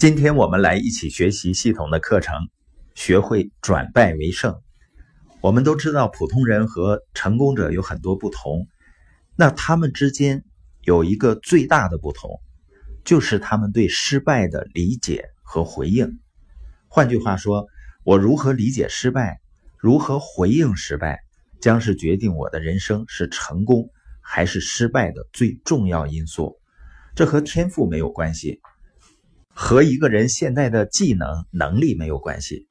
今天我们来一起学习系统的课程，学会转败为胜。我们都知道，普通人和成功者有很多不同，那他们之间有一个最大的不同，就是他们对失败的理解和回应。换句话说，我如何理解失败，如何回应失败，将是决定我的人生是成功还是失败的最重要因素。这和天赋没有关系。和一个人现在的技能能力没有关系，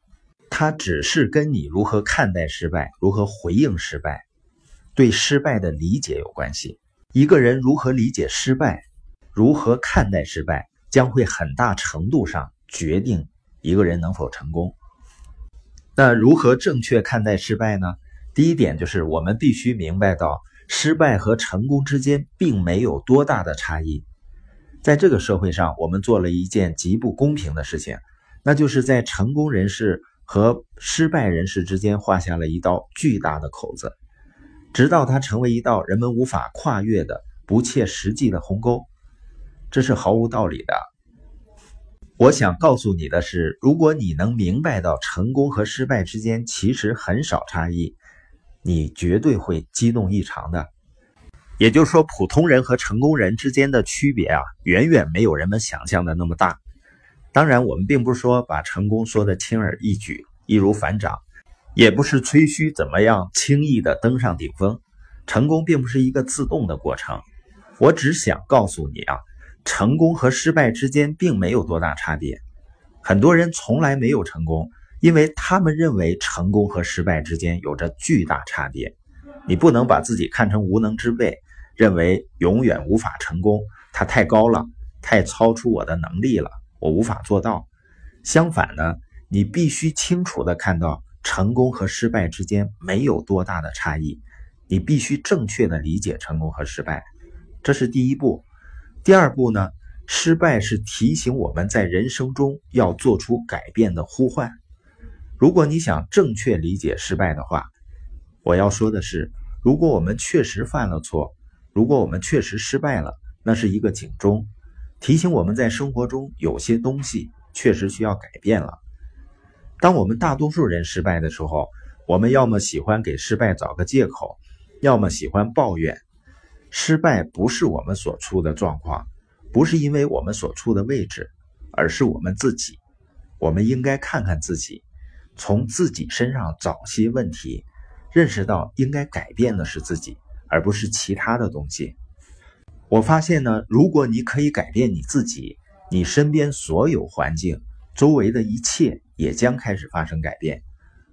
它只是跟你如何看待失败、如何回应失败、对失败的理解有关系。一个人如何理解失败、如何看待失败，将会很大程度上决定一个人能否成功。那如何正确看待失败呢？第一点就是我们必须明白到，失败和成功之间并没有多大的差异。在这个社会上，我们做了一件极不公平的事情，那就是在成功人士和失败人士之间画下了一道巨大的口子，直到它成为一道人们无法跨越的不切实际的鸿沟。这是毫无道理的。我想告诉你的是，如果你能明白到成功和失败之间其实很少差异，你绝对会激动异常的。也就是说，普通人和成功人之间的区别啊，远远没有人们想象的那么大。当然，我们并不是说把成功说的轻而易举、易如反掌，也不是吹嘘怎么样轻易的登上顶峰。成功并不是一个自动的过程。我只想告诉你啊，成功和失败之间并没有多大差别。很多人从来没有成功，因为他们认为成功和失败之间有着巨大差别。你不能把自己看成无能之辈。认为永远无法成功，它太高了，太超出我的能力了，我无法做到。相反呢，你必须清楚的看到成功和失败之间没有多大的差异。你必须正确的理解成功和失败，这是第一步。第二步呢，失败是提醒我们在人生中要做出改变的呼唤。如果你想正确理解失败的话，我要说的是，如果我们确实犯了错。如果我们确实失败了，那是一个警钟，提醒我们在生活中有些东西确实需要改变了。当我们大多数人失败的时候，我们要么喜欢给失败找个借口，要么喜欢抱怨。失败不是我们所处的状况，不是因为我们所处的位置，而是我们自己。我们应该看看自己，从自己身上找些问题，认识到应该改变的是自己。而不是其他的东西。我发现呢，如果你可以改变你自己，你身边所有环境、周围的一切也将开始发生改变。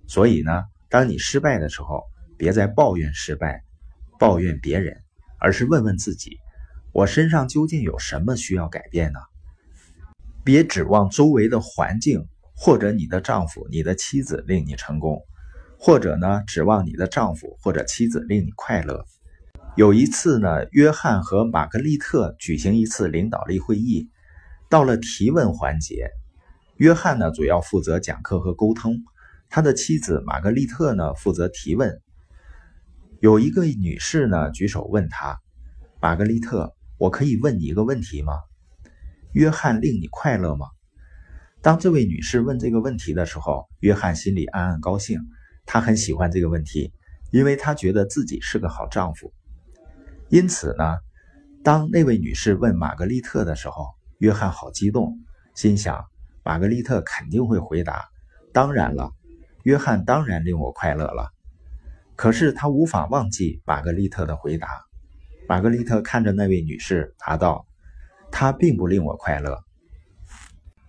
所以呢，当你失败的时候，别再抱怨失败、抱怨别人，而是问问自己：我身上究竟有什么需要改变呢？别指望周围的环境或者你的丈夫、你的妻子令你成功，或者呢，指望你的丈夫或者妻子令你快乐。有一次呢，约翰和玛格丽特举行一次领导力会议。到了提问环节，约翰呢主要负责讲课和沟通，他的妻子玛格丽特呢负责提问。有一个女士呢举手问他：“玛格丽特，我可以问你一个问题吗？约翰令你快乐吗？”当这位女士问这个问题的时候，约翰心里暗暗高兴，他很喜欢这个问题，因为他觉得自己是个好丈夫。因此呢，当那位女士问玛格丽特的时候，约翰好激动，心想玛格丽特肯定会回答：“当然了，约翰当然令我快乐了。”可是他无法忘记玛格丽特的回答。玛格丽特看着那位女士，答道：“他并不令我快乐。”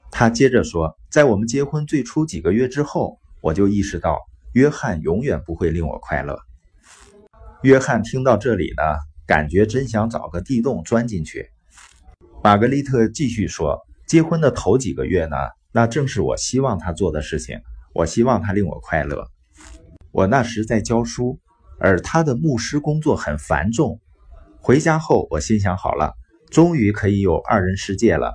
他接着说：“在我们结婚最初几个月之后，我就意识到约翰永远不会令我快乐。”约翰听到这里呢。感觉真想找个地洞钻进去。玛格丽特继续说：“结婚的头几个月呢，那正是我希望他做的事情。我希望他令我快乐。我那时在教书，而他的牧师工作很繁重。回家后，我心想：好了，终于可以有二人世界了。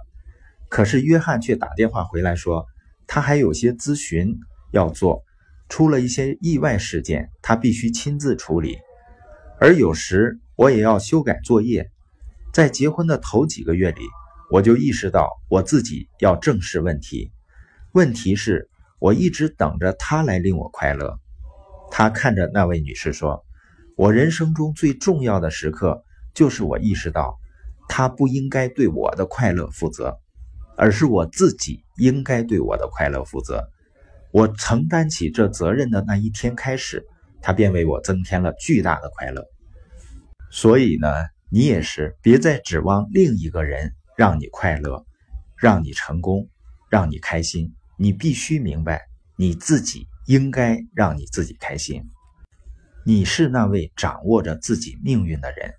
可是约翰却打电话回来说，他还有些咨询要做，出了一些意外事件，他必须亲自处理。而有时……”我也要修改作业。在结婚的头几个月里，我就意识到我自己要正视问题。问题是，我一直等着他来令我快乐。他看着那位女士说：“我人生中最重要的时刻，就是我意识到，他不应该对我的快乐负责，而是我自己应该对我的快乐负责。我承担起这责任的那一天开始，他便为我增添了巨大的快乐。所以呢，你也是别再指望另一个人。”让你快乐，让你成功，让你开心。你必须明白，你自己应该让你自己开心。你是那位掌握着自己命运的人。